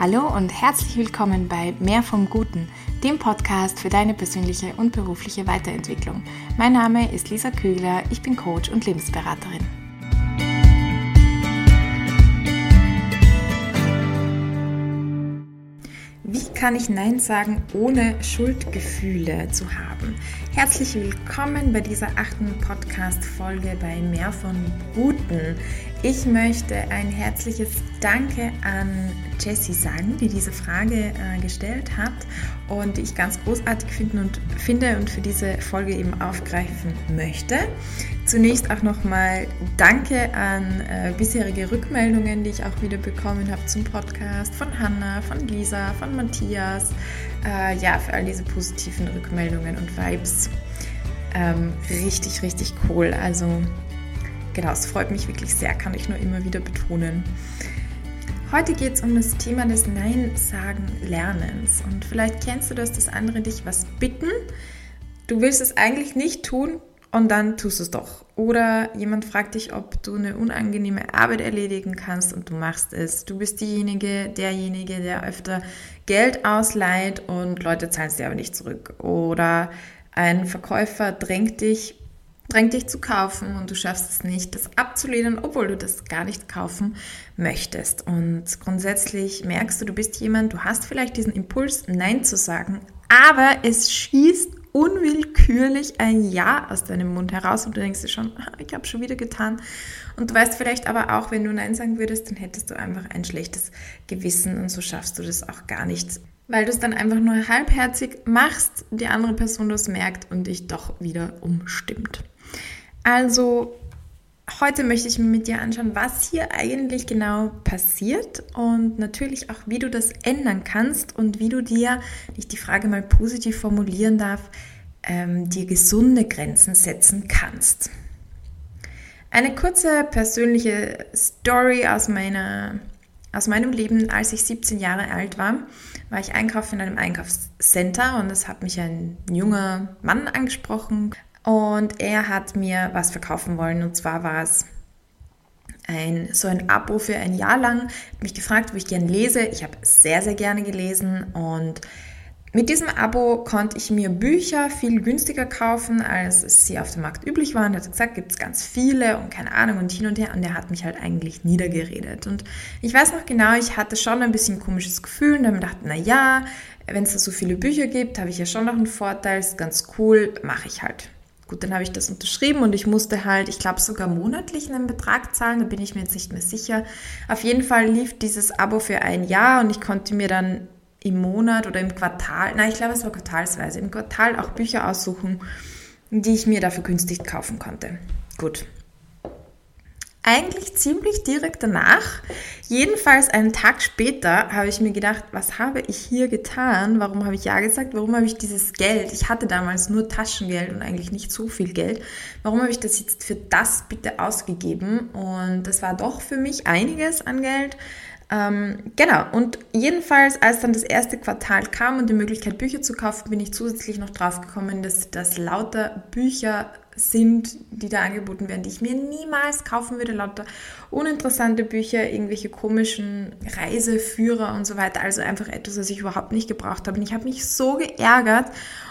Hallo und herzlich willkommen bei Mehr vom Guten, dem Podcast für deine persönliche und berufliche Weiterentwicklung. Mein Name ist Lisa Kügler, ich bin Coach und Lebensberaterin. Wie kann ich Nein sagen, ohne Schuldgefühle zu haben? Herzlich willkommen bei dieser achten Podcast-Folge bei Mehr von Guten. Ich möchte ein herzliches Danke an Jessie sagen, die diese Frage äh, gestellt hat und die ich ganz großartig finden und, finde und für diese Folge eben aufgreifen möchte. Zunächst auch nochmal Danke an äh, bisherige Rückmeldungen, die ich auch wieder bekommen habe zum Podcast von Hanna, von Lisa, von Matthias. Äh, ja, für all diese positiven Rückmeldungen und Vibes. Ähm, richtig, richtig cool. Also genau, es freut mich wirklich sehr, kann ich nur immer wieder betonen. Heute geht es um das Thema des Nein-Sagen-Lernens. Und vielleicht kennst du das, dass andere dich was bitten. Du willst es eigentlich nicht tun und dann tust du es doch. Oder jemand fragt dich, ob du eine unangenehme Arbeit erledigen kannst und du machst es. Du bist diejenige, derjenige, der öfter Geld ausleiht und Leute zahlen es dir aber nicht zurück. Oder ein Verkäufer drängt dich drängt dich zu kaufen und du schaffst es nicht, das abzulehnen, obwohl du das gar nicht kaufen möchtest. Und grundsätzlich merkst du, du bist jemand, du hast vielleicht diesen Impuls, Nein zu sagen, aber es schießt unwillkürlich ein Ja aus deinem Mund heraus und du denkst dir schon, ah, ich habe schon wieder getan. Und du weißt vielleicht aber auch, wenn du Nein sagen würdest, dann hättest du einfach ein schlechtes Gewissen und so schaffst du das auch gar nicht weil du es dann einfach nur halbherzig machst, die andere Person das merkt und dich doch wieder umstimmt. Also heute möchte ich mir mit dir anschauen, was hier eigentlich genau passiert und natürlich auch, wie du das ändern kannst und wie du dir, ich die Frage mal positiv formulieren darf, ähm, dir gesunde Grenzen setzen kannst. Eine kurze persönliche Story aus meiner aus meinem Leben, als ich 17 Jahre alt war, war ich einkaufen in einem Einkaufscenter und es hat mich ein junger Mann angesprochen und er hat mir was verkaufen wollen und zwar war es ein, so ein Abo für ein Jahr lang. Hat mich gefragt, ob ich gerne lese. Ich habe sehr, sehr gerne gelesen und mit diesem Abo konnte ich mir Bücher viel günstiger kaufen, als sie auf dem Markt üblich waren. Er hat gesagt, gibt es ganz viele und keine Ahnung und hin und her. Und er hat mich halt eigentlich niedergeredet. Und ich weiß noch genau, ich hatte schon ein bisschen ein komisches Gefühl und dann dachte, na ja, wenn es da so viele Bücher gibt, habe ich ja schon noch einen Vorteil, ist ganz cool, mache ich halt. Gut, dann habe ich das unterschrieben und ich musste halt, ich glaube sogar monatlich einen Betrag zahlen, da bin ich mir jetzt nicht mehr sicher. Auf jeden Fall lief dieses Abo für ein Jahr und ich konnte mir dann im Monat oder im Quartal, nein, ich glaube, es war quartalsweise, im Quartal auch Bücher aussuchen, die ich mir dafür günstig kaufen konnte. Gut. Eigentlich ziemlich direkt danach, jedenfalls einen Tag später, habe ich mir gedacht, was habe ich hier getan? Warum habe ich Ja gesagt? Warum habe ich dieses Geld? Ich hatte damals nur Taschengeld und eigentlich nicht so viel Geld. Warum habe ich das jetzt für das bitte ausgegeben? Und das war doch für mich einiges an Geld. Ähm, genau, und jedenfalls, als dann das erste Quartal kam und die Möglichkeit, Bücher zu kaufen, bin ich zusätzlich noch drauf gekommen, dass das lauter Bücher sind, die da angeboten werden, die ich mir niemals kaufen würde, lauter uninteressante Bücher, irgendwelche komischen Reiseführer und so weiter, also einfach etwas, was ich überhaupt nicht gebraucht habe. Und ich habe mich so geärgert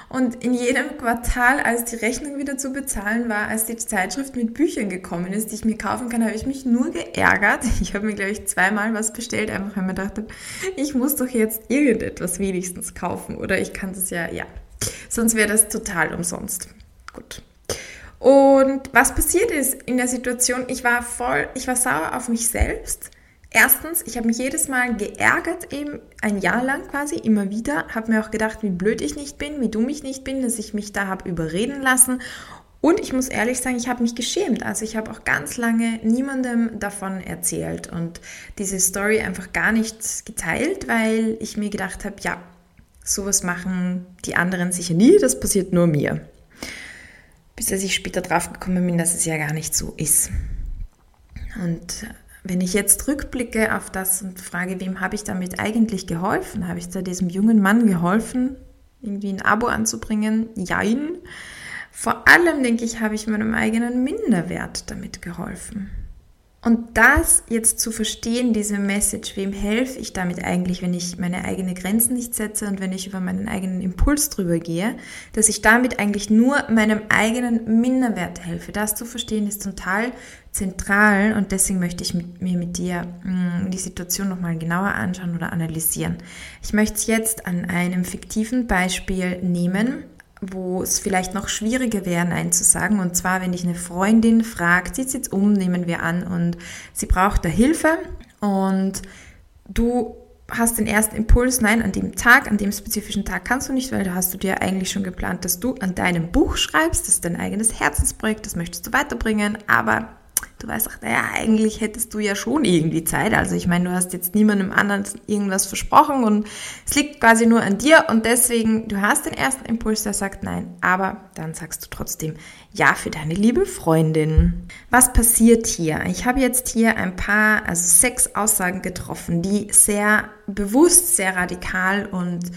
und in jedem Quartal, als die Rechnung wieder zu bezahlen war, als die Zeitschrift mit Büchern gekommen ist, die ich mir kaufen kann, habe ich mich nur geärgert. Ich habe mir, glaube ich, zweimal was bestellt, einfach weil mir dachte, ich muss doch jetzt irgendetwas wenigstens kaufen oder ich kann das ja, ja. Sonst wäre das total umsonst. Gut. Und was passiert ist in der Situation, ich war voll, ich war sauer auf mich selbst, Erstens, ich habe mich jedes Mal geärgert, eben ein Jahr lang quasi, immer wieder, habe mir auch gedacht, wie blöd ich nicht bin, wie dumm ich nicht bin, dass ich mich da habe überreden lassen. Und ich muss ehrlich sagen, ich habe mich geschämt. Also ich habe auch ganz lange niemandem davon erzählt und diese Story einfach gar nicht geteilt, weil ich mir gedacht habe, ja, sowas machen die anderen sicher nie, das passiert nur mir. Bis dass ich später drauf gekommen bin, dass es ja gar nicht so ist. Und wenn ich jetzt rückblicke auf das und frage, wem habe ich damit eigentlich geholfen? Habe ich da diesem jungen Mann geholfen, irgendwie ein Abo anzubringen? Jein. Vor allem, denke ich, habe ich meinem eigenen Minderwert damit geholfen. Und das jetzt zu verstehen, diese Message, wem helfe ich damit eigentlich, wenn ich meine eigenen Grenzen nicht setze und wenn ich über meinen eigenen Impuls drüber gehe, dass ich damit eigentlich nur meinem eigenen Minderwert helfe. Das zu verstehen ist total zentral und deswegen möchte ich mit, mir mit dir mh, hm, die Situation nochmal genauer anschauen oder analysieren. Ich möchte es jetzt an einem fiktiven Beispiel nehmen wo es vielleicht noch schwieriger wäre, Nein zu sagen. Und zwar, wenn dich eine Freundin fragt, zieht um, nehmen wir an, und sie braucht da Hilfe. Und du hast den ersten Impuls, nein, an dem Tag, an dem spezifischen Tag kannst du nicht, weil da hast du dir eigentlich schon geplant, dass du an deinem Buch schreibst, das ist dein eigenes Herzensprojekt, das möchtest du weiterbringen, aber du weißt auch, naja, eigentlich hättest du ja schon irgendwie Zeit. Also ich meine, du hast jetzt niemandem anderen irgendwas versprochen und es liegt quasi nur an dir und deswegen, du hast den ersten Impuls, der sagt nein, aber dann sagst du trotzdem ja für deine liebe Freundin. Was passiert hier? Ich habe jetzt hier ein paar, also sechs Aussagen getroffen, die sehr bewusst, sehr radikal und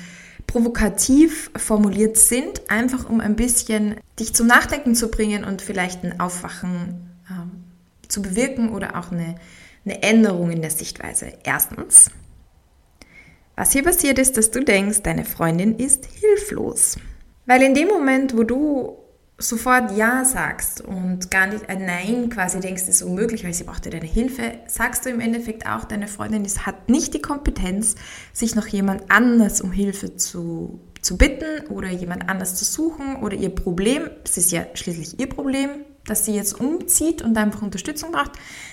provokativ formuliert sind, einfach um ein bisschen dich zum Nachdenken zu bringen und vielleicht ein Aufwachen zu bewirken oder auch eine, eine Änderung in der Sichtweise. Erstens, was hier passiert ist, dass du denkst, deine Freundin ist hilflos. Weil in dem Moment, wo du sofort Ja sagst und gar nicht ein Nein quasi denkst, ist unmöglich, weil sie braucht ja deine Hilfe, sagst du im Endeffekt auch, deine Freundin ist, hat nicht die Kompetenz, sich noch jemand anders um Hilfe zu, zu bitten oder jemand anders zu suchen oder ihr Problem, es ist ja schließlich ihr Problem, dass sie jetzt umzieht und einfach Unterstützung braucht,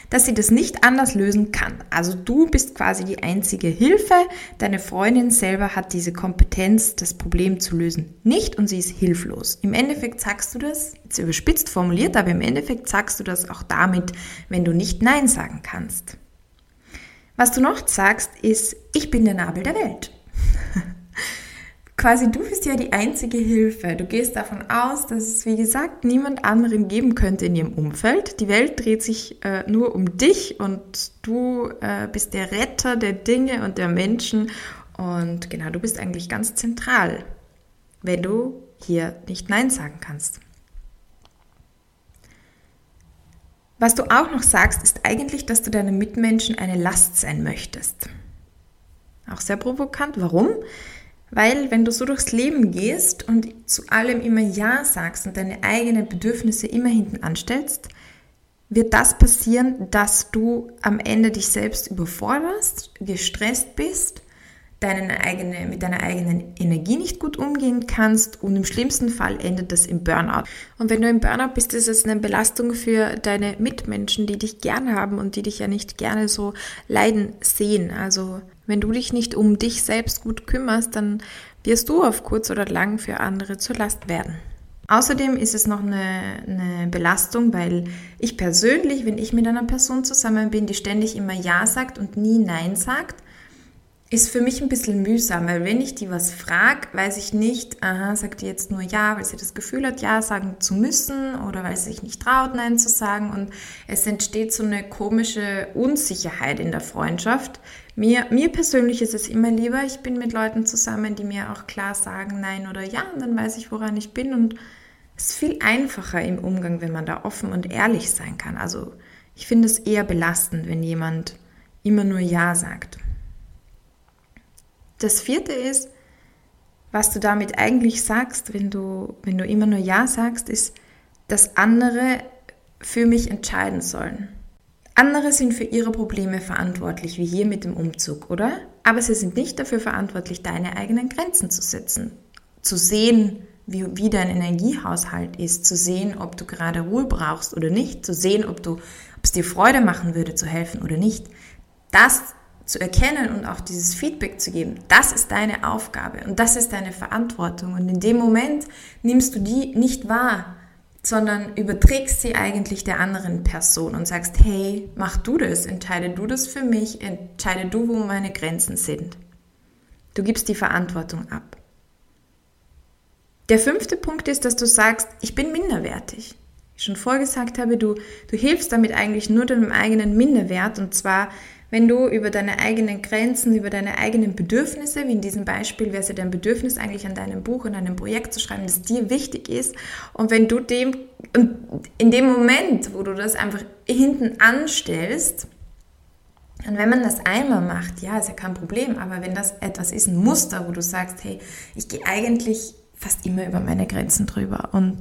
dass sie das nicht anders lösen kann. Also du bist quasi die einzige Hilfe. Deine Freundin selber hat diese Kompetenz, das Problem zu lösen, nicht und sie ist hilflos. Im Endeffekt sagst du das, jetzt überspitzt formuliert, aber im Endeffekt sagst du das auch damit, wenn du nicht Nein sagen kannst. Was du noch sagst, ist, ich bin der Nabel der Welt. Quasi du bist ja die einzige Hilfe. Du gehst davon aus, dass es, wie gesagt, niemand anderen geben könnte in ihrem Umfeld. Die Welt dreht sich äh, nur um dich und du äh, bist der Retter der Dinge und der Menschen. Und genau, du bist eigentlich ganz zentral, wenn du hier nicht Nein sagen kannst. Was du auch noch sagst, ist eigentlich, dass du deinen Mitmenschen eine Last sein möchtest. Auch sehr provokant. Warum? Weil wenn du so durchs Leben gehst und zu allem immer Ja sagst und deine eigenen Bedürfnisse immer hinten anstellst, wird das passieren, dass du am Ende dich selbst überforderst, gestresst bist, deine eigene, mit deiner eigenen Energie nicht gut umgehen kannst und im schlimmsten Fall endet das im Burnout. Und wenn du im Burnout bist, ist es eine Belastung für deine Mitmenschen, die dich gern haben und die dich ja nicht gerne so leiden sehen. Also wenn du dich nicht um dich selbst gut kümmerst, dann wirst du auf kurz oder lang für andere zur Last werden. Außerdem ist es noch eine, eine, Belastung, weil ich persönlich, wenn ich mit einer Person zusammen bin, die ständig immer Ja sagt und nie Nein sagt, ist für mich ein bisschen mühsam, weil wenn ich die was frage, weiß ich nicht, aha, sagt die jetzt nur Ja, weil sie das Gefühl hat, Ja sagen zu müssen oder weil sie sich nicht traut, Nein zu sagen und es entsteht so eine komische Unsicherheit in der Freundschaft. Mir, mir persönlich ist es immer lieber, ich bin mit Leuten zusammen, die mir auch klar sagen Nein oder Ja und dann weiß ich, woran ich bin und es ist viel einfacher im Umgang, wenn man da offen und ehrlich sein kann. Also ich finde es eher belastend, wenn jemand immer nur Ja sagt. Das vierte ist, was du damit eigentlich sagst, wenn du, wenn du immer nur Ja sagst, ist, dass andere für mich entscheiden sollen. Andere sind für ihre Probleme verantwortlich, wie hier mit dem Umzug, oder? Aber sie sind nicht dafür verantwortlich, deine eigenen Grenzen zu setzen, zu sehen, wie, wie dein Energiehaushalt ist, zu sehen, ob du gerade Ruhe brauchst oder nicht, zu sehen, ob, du, ob es dir Freude machen würde, zu helfen oder nicht. Das zu erkennen und auch dieses Feedback zu geben, das ist deine Aufgabe und das ist deine Verantwortung. Und in dem Moment nimmst du die nicht wahr, sondern überträgst sie eigentlich der anderen Person und sagst, hey, mach du das, entscheide du das für mich, entscheide du, wo meine Grenzen sind. Du gibst die Verantwortung ab. Der fünfte Punkt ist, dass du sagst, ich bin minderwertig. Wie ich schon vorgesagt habe, du, du hilfst damit eigentlich nur deinem eigenen Minderwert und zwar wenn du über deine eigenen Grenzen, über deine eigenen Bedürfnisse, wie in diesem Beispiel wäre es ja dein Bedürfnis eigentlich an deinem Buch, an einem Projekt zu schreiben, das dir wichtig ist. Und wenn du dem, in dem Moment, wo du das einfach hinten anstellst, und wenn man das einmal macht, ja, ist ja kein Problem, aber wenn das etwas ist, ein Muster, wo du sagst, hey, ich gehe eigentlich fast immer über meine Grenzen drüber und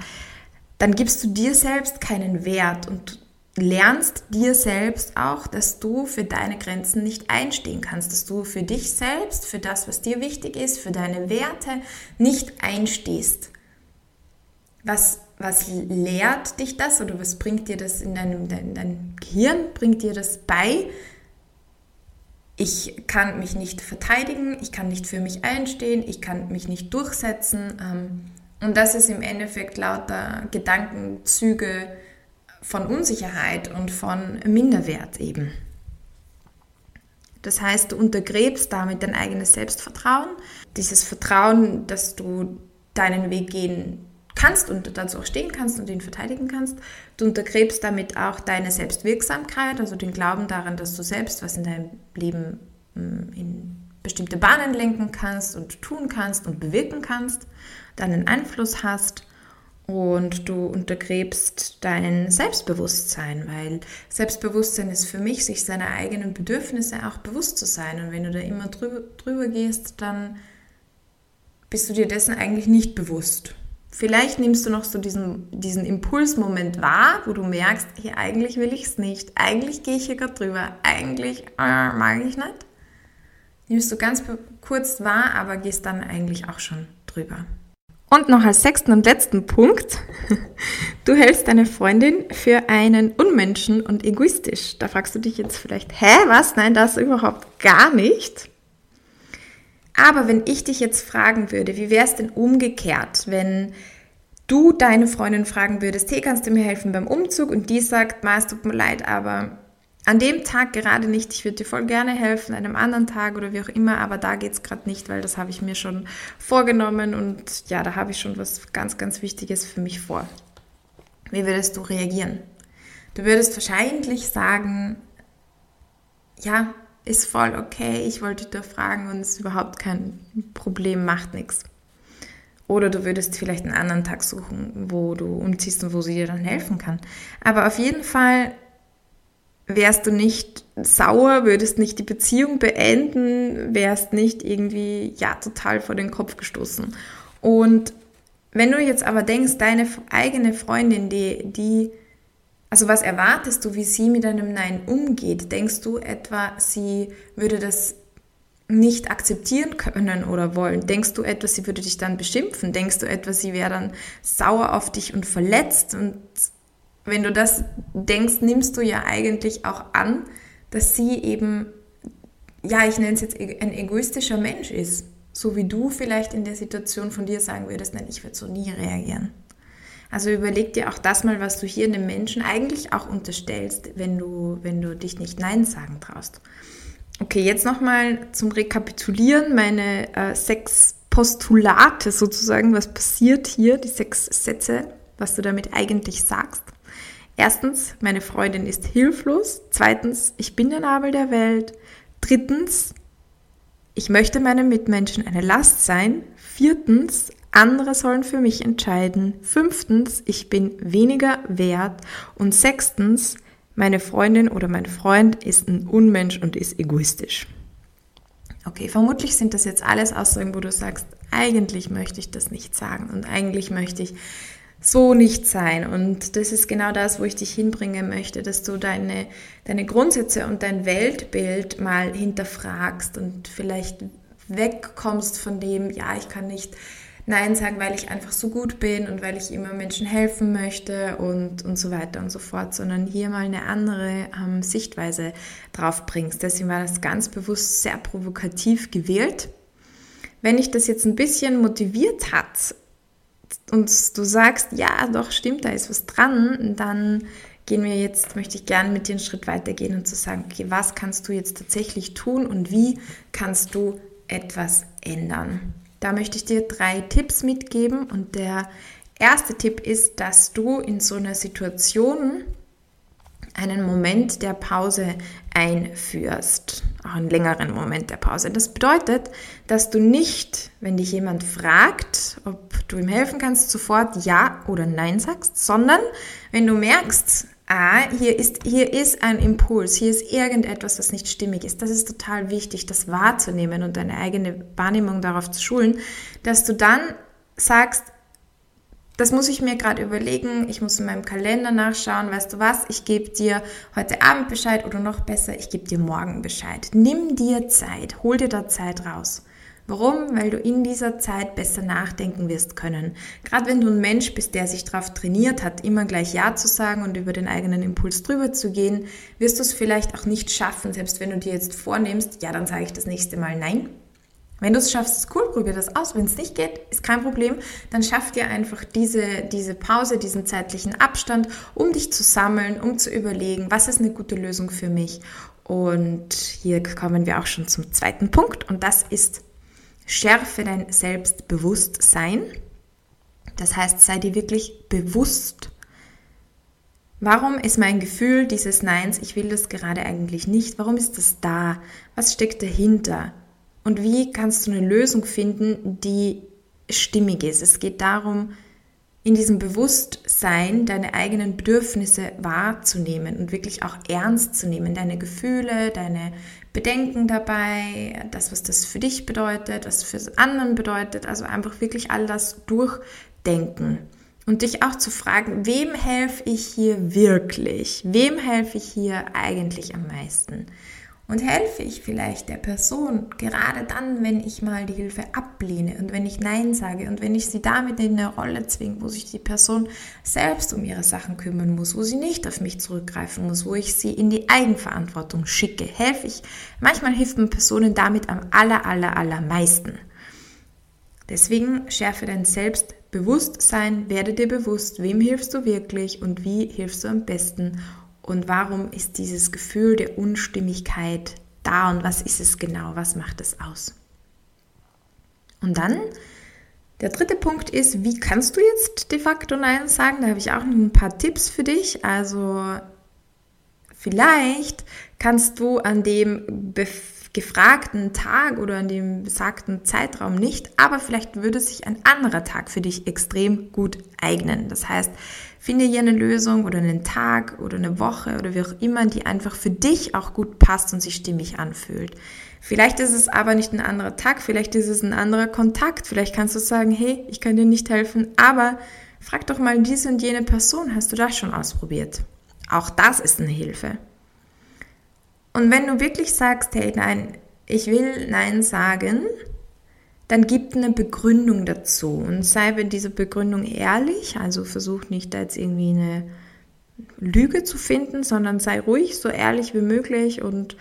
dann gibst du dir selbst keinen Wert und lernst dir selbst auch, dass du für deine Grenzen nicht einstehen kannst, dass du für dich selbst, für das, was dir wichtig ist, für deine Werte nicht einstehst. Was, was lehrt dich das oder was bringt dir das in deinem, dein, dein Gehirn, bringt dir das bei? Ich kann mich nicht verteidigen, ich kann nicht für mich einstehen, ich kann mich nicht durchsetzen. Ähm, und das ist im Endeffekt lauter Gedankenzüge, von Unsicherheit und von Minderwert eben. Das heißt, du untergräbst damit dein eigenes Selbstvertrauen, dieses Vertrauen, dass du deinen Weg gehen kannst und dazu auch stehen kannst und ihn verteidigen kannst. Du untergräbst damit auch deine Selbstwirksamkeit, also den Glauben daran, dass du selbst was in deinem Leben hm, in bestimmte Bahnen lenken kannst und tun kannst und bewirken kannst, deinen Einfluss hast und du untergräbst dein Selbstbewusstsein, weil Selbstbewusstsein ist für mich, sich seiner eigenen Bedürfnisse auch bewusst zu sein. Und wenn du da immer drüber, drüber gehst, dann bist du dir dessen eigentlich nicht bewusst. Vielleicht nimmst du noch so diesen, diesen Impulsmoment wahr, wo du merkst, hier eigentlich will ich es nicht, eigentlich gehe ich hier gerade drüber, eigentlich äh, mag ich nicht. Nimmst du ganz kurz wahr, aber gehst dann eigentlich auch schon drüber. Und noch als sechsten und letzten Punkt, du hältst deine Freundin für einen Unmenschen und egoistisch. Da fragst du dich jetzt vielleicht, hä, was? Nein, das überhaupt gar nicht. Aber wenn ich dich jetzt fragen würde, wie wäre es denn umgekehrt, wenn du deine Freundin fragen würdest, hey, kannst du mir helfen beim Umzug? Und die sagt, Ma, es tut mir leid, aber an dem Tag gerade nicht, ich würde dir voll gerne helfen, an einem anderen Tag oder wie auch immer, aber da geht es gerade nicht, weil das habe ich mir schon vorgenommen und ja, da habe ich schon was ganz, ganz Wichtiges für mich vor. Wie würdest du reagieren? Du würdest wahrscheinlich sagen, ja, ist voll okay, ich wollte dir fragen und es ist überhaupt kein Problem, macht nichts. Oder du würdest vielleicht einen anderen Tag suchen, wo du umziehst und wo sie dir dann helfen kann. Aber auf jeden Fall wärst du nicht sauer, würdest nicht die Beziehung beenden, wärst nicht irgendwie, ja, total vor den Kopf gestoßen. Und wenn du jetzt aber denkst, deine eigene Freundin, die, die, also was erwartest du, wie sie mit einem Nein umgeht? Denkst du etwa, sie würde das nicht akzeptieren können oder wollen? Denkst du etwa, sie würde dich dann beschimpfen? Denkst du etwa, sie wäre dann sauer auf dich und verletzt und wenn du das denkst, nimmst du ja eigentlich auch an, dass sie eben, ja, ich nenne es jetzt ein egoistischer Mensch ist. So wie du vielleicht in der Situation von dir sagen würdest, nein, ich würde so nie reagieren. Also überleg dir auch das mal, was du hier einem Menschen eigentlich auch unterstellst, wenn du, wenn du dich nicht Nein sagen traust. Okay, jetzt nochmal zum Rekapitulieren meine äh, sechs Postulate sozusagen, was passiert hier, die sechs Sätze, was du damit eigentlich sagst. Erstens, meine Freundin ist hilflos. Zweitens, ich bin der Nabel der Welt. Drittens, ich möchte meinen Mitmenschen eine Last sein. Viertens, andere sollen für mich entscheiden. Fünftens, ich bin weniger wert. Und sechstens, meine Freundin oder mein Freund ist ein Unmensch und ist egoistisch. Okay, vermutlich sind das jetzt alles Aussagen, wo du sagst, eigentlich möchte ich das nicht sagen und eigentlich möchte ich so nicht sein. Und das ist genau das, wo ich dich hinbringen möchte, dass du deine, deine Grundsätze und dein Weltbild mal hinterfragst und vielleicht wegkommst von dem, ja, ich kann nicht Nein sagen, weil ich einfach so gut bin und weil ich immer Menschen helfen möchte und, und so weiter und so fort, sondern hier mal eine andere ähm, Sichtweise drauf bringst. Deswegen war das ganz bewusst sehr provokativ gewählt. Wenn dich das jetzt ein bisschen motiviert hat, und du sagst, ja, doch, stimmt, da ist was dran, dann gehen wir jetzt, möchte ich gerne mit dir einen Schritt weitergehen und zu sagen, okay, was kannst du jetzt tatsächlich tun und wie kannst du etwas ändern? Da möchte ich dir drei Tipps mitgeben und der erste Tipp ist, dass du in so einer Situation einen Moment der Pause einführst, auch einen längeren Moment der Pause. Das bedeutet, dass du nicht, wenn dich jemand fragt, ob du ihm helfen kannst, sofort Ja oder Nein sagst, sondern wenn du merkst, ah, hier ist, hier ist ein Impuls, hier ist irgendetwas, das nicht stimmig ist. Das ist total wichtig, das wahrzunehmen und deine eigene Wahrnehmung darauf zu schulen, dass du dann sagst, das muss ich mir gerade überlegen. Ich muss in meinem Kalender nachschauen. Weißt du was? Ich gebe dir heute Abend Bescheid oder noch besser, ich gebe dir morgen Bescheid. Nimm dir Zeit. Hol dir da Zeit raus. Warum? Weil du in dieser Zeit besser nachdenken wirst können. Gerade wenn du ein Mensch bist, der sich darauf trainiert hat, immer gleich Ja zu sagen und über den eigenen Impuls drüber zu gehen, wirst du es vielleicht auch nicht schaffen, selbst wenn du dir jetzt vornimmst, ja, dann sage ich das nächste Mal Nein wenn du es schaffst, ist cool, probier das aus. Wenn es nicht geht, ist kein Problem. Dann schaff dir einfach diese, diese Pause, diesen zeitlichen Abstand, um dich zu sammeln, um zu überlegen, was ist eine gute Lösung für mich. Und hier kommen wir auch schon zum zweiten Punkt und das ist schärfe dein Selbstbewusstsein. Das heißt, sei dir wirklich bewusst, Warum ist mein Gefühl dieses Neins, ich will das gerade eigentlich nicht, warum ist das da? Was steckt dahinter? Und wie kannst du eine Lösung finden, die stimmig ist? Es geht darum, in diesem Bewusstsein deine eigenen Bedürfnisse wahrzunehmen und wirklich auch ernst zu nehmen. Deine Gefühle, deine Bedenken dabei, das, was das für dich bedeutet, was für anderen bedeutet. Also einfach wirklich all das durchdenken. Und dich auch zu fragen, wem helfe ich hier wirklich? Wem helfe ich hier eigentlich am meisten? Und helfe ich vielleicht der Person gerade dann, wenn ich mal die Hilfe ablehne und wenn ich Nein sage und wenn ich sie damit in eine Rolle zwinge, wo sich die Person selbst um ihre Sachen kümmern muss, wo sie nicht auf mich zurückgreifen muss, wo ich sie in die Eigenverantwortung schicke, helfe ich. Manchmal hilft man Personen damit am aller, aller, allermeisten. Deswegen schärfe dein Selbstbewusstsein, werde dir bewusst, wem hilfst du wirklich und wie hilfst du am besten und warum ist dieses Gefühl der Unstimmigkeit da und was ist es genau, was macht es aus. Und dann der dritte Punkt ist, wie kannst du jetzt de facto Nein sagen? Da habe ich auch noch ein paar Tipps für dich. Also vielleicht kannst du an dem gefragten Tag oder an dem besagten Zeitraum nicht, aber vielleicht würde sich ein anderer Tag für dich extrem gut eignen. Das heißt, Finde hier eine Lösung oder einen Tag oder eine Woche oder wie auch immer, die einfach für dich auch gut passt und sich stimmig anfühlt. Vielleicht ist es aber nicht ein anderer Tag, vielleicht ist es ein anderer Kontakt. Vielleicht kannst du sagen, hey, ich kann dir nicht helfen, aber frag doch mal diese und jene Person, hast du das schon ausprobiert? Auch das ist eine Hilfe. Und wenn du wirklich sagst, hey, nein, ich will Nein sagen, dann gib eine Begründung dazu und sei bei dieser Begründung ehrlich, also versuch nicht da jetzt irgendwie eine Lüge zu finden, sondern sei ruhig, so ehrlich wie möglich und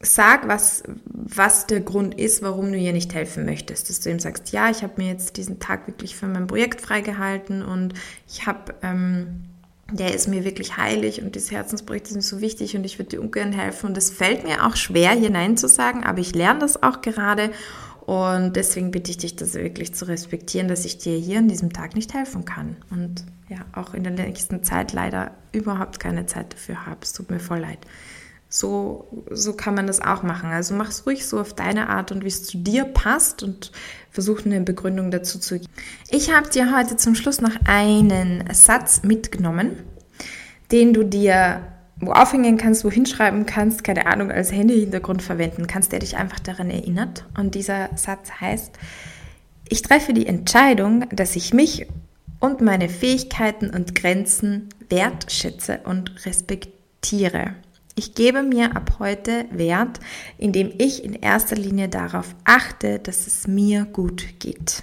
sag, was, was der Grund ist, warum du ihr nicht helfen möchtest. Dass du ihm sagst, ja, ich habe mir jetzt diesen Tag wirklich für mein Projekt freigehalten und ich habe, ähm, der ist mir wirklich heilig und das Herzensprojekt ist mir so wichtig und ich würde dir ungern helfen. Und es fällt mir auch schwer, hier Nein zu sagen, aber ich lerne das auch gerade und deswegen bitte ich dich, das wirklich zu respektieren, dass ich dir hier an diesem Tag nicht helfen kann. Und ja, auch in der nächsten Zeit leider überhaupt keine Zeit dafür habe. Es tut mir voll leid. So, so kann man das auch machen. Also mach es ruhig so auf deine Art und wie es zu dir passt und versuch eine Begründung dazu zu geben. Ich habe dir heute zum Schluss noch einen Satz mitgenommen, den du dir wo aufhängen kannst, wo hinschreiben kannst, keine Ahnung, als Handyhintergrund verwenden kannst, der dich einfach daran erinnert. Und dieser Satz heißt, ich treffe die Entscheidung, dass ich mich und meine Fähigkeiten und Grenzen wertschätze und respektiere. Ich gebe mir ab heute Wert, indem ich in erster Linie darauf achte, dass es mir gut geht.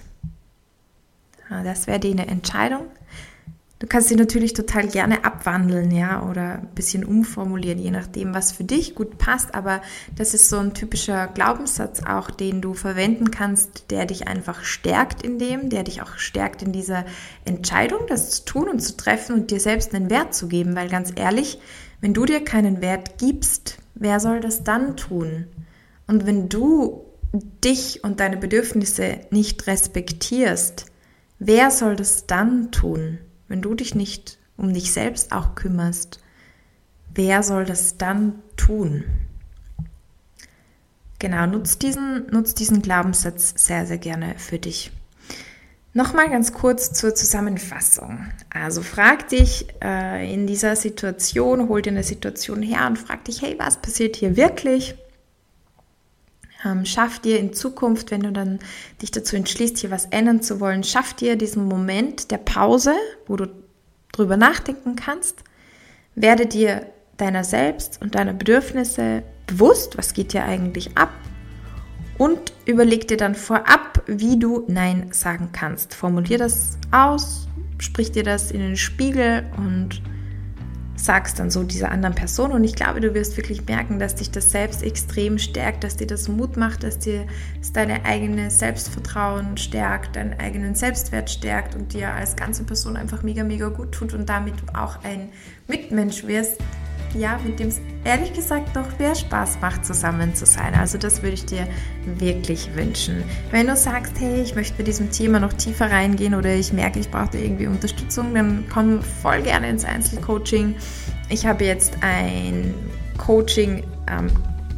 Das wäre die Entscheidung, Du kannst sie natürlich total gerne abwandeln, ja, oder ein bisschen umformulieren, je nachdem, was für dich gut passt. Aber das ist so ein typischer Glaubenssatz auch, den du verwenden kannst, der dich einfach stärkt in dem, der dich auch stärkt in dieser Entscheidung, das zu tun und zu treffen und dir selbst einen Wert zu geben. Weil ganz ehrlich, wenn du dir keinen Wert gibst, wer soll das dann tun? Und wenn du dich und deine Bedürfnisse nicht respektierst, wer soll das dann tun? wenn du dich nicht um dich selbst auch kümmerst, wer soll das dann tun? Genau, nutzt diesen, nutzt diesen Glaubenssatz sehr, sehr gerne für dich. Nochmal ganz kurz zur Zusammenfassung. Also frag dich äh, in dieser Situation, hol dir eine Situation her und frag dich, hey, was passiert hier wirklich? Ähm, schaff dir in Zukunft, wenn du dann dich dazu entschließt, hier was ändern zu wollen, schaff dir diesen Moment der Pause, wo du drüber nachdenken kannst. Werde dir deiner selbst und deiner Bedürfnisse bewusst, was geht dir eigentlich ab und überleg dir dann vorab, wie du Nein sagen kannst. Formulier das aus, sprich dir das in den Spiegel und sagst dann so dieser anderen Person. Und ich glaube, du wirst wirklich merken, dass dich das selbst extrem stärkt, dass dir das Mut macht, dass dir das deine eigene Selbstvertrauen stärkt, deinen eigenen Selbstwert stärkt und dir als ganze Person einfach mega, mega gut tut und damit auch ein Mitmensch wirst, ja, mit dem es ehrlich gesagt doch mehr Spaß macht, zusammen zu sein. Also das würde ich dir wirklich wünschen. Wenn du sagst, hey, ich möchte bei diesem Thema noch tiefer reingehen oder ich merke, ich brauche irgendwie Unterstützung, dann komm voll gerne ins Einzelcoaching. Ich habe jetzt ein Coaching ähm,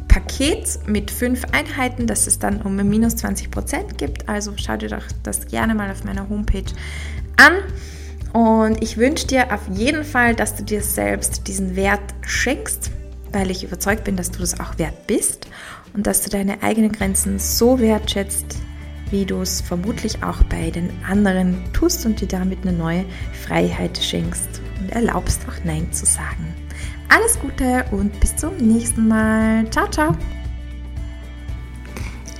Paket mit fünf Einheiten, das es dann um minus 20 Prozent gibt. Also schau dir doch das gerne mal auf meiner Homepage an. Und ich wünsche dir auf jeden Fall, dass du dir selbst diesen Wert schenkst, weil ich überzeugt bin, dass du das auch wert bist und dass du deine eigenen Grenzen so wertschätzt, wie du es vermutlich auch bei den anderen tust und dir damit eine neue Freiheit schenkst und erlaubst auch Nein zu sagen. Alles Gute und bis zum nächsten Mal. Ciao, ciao.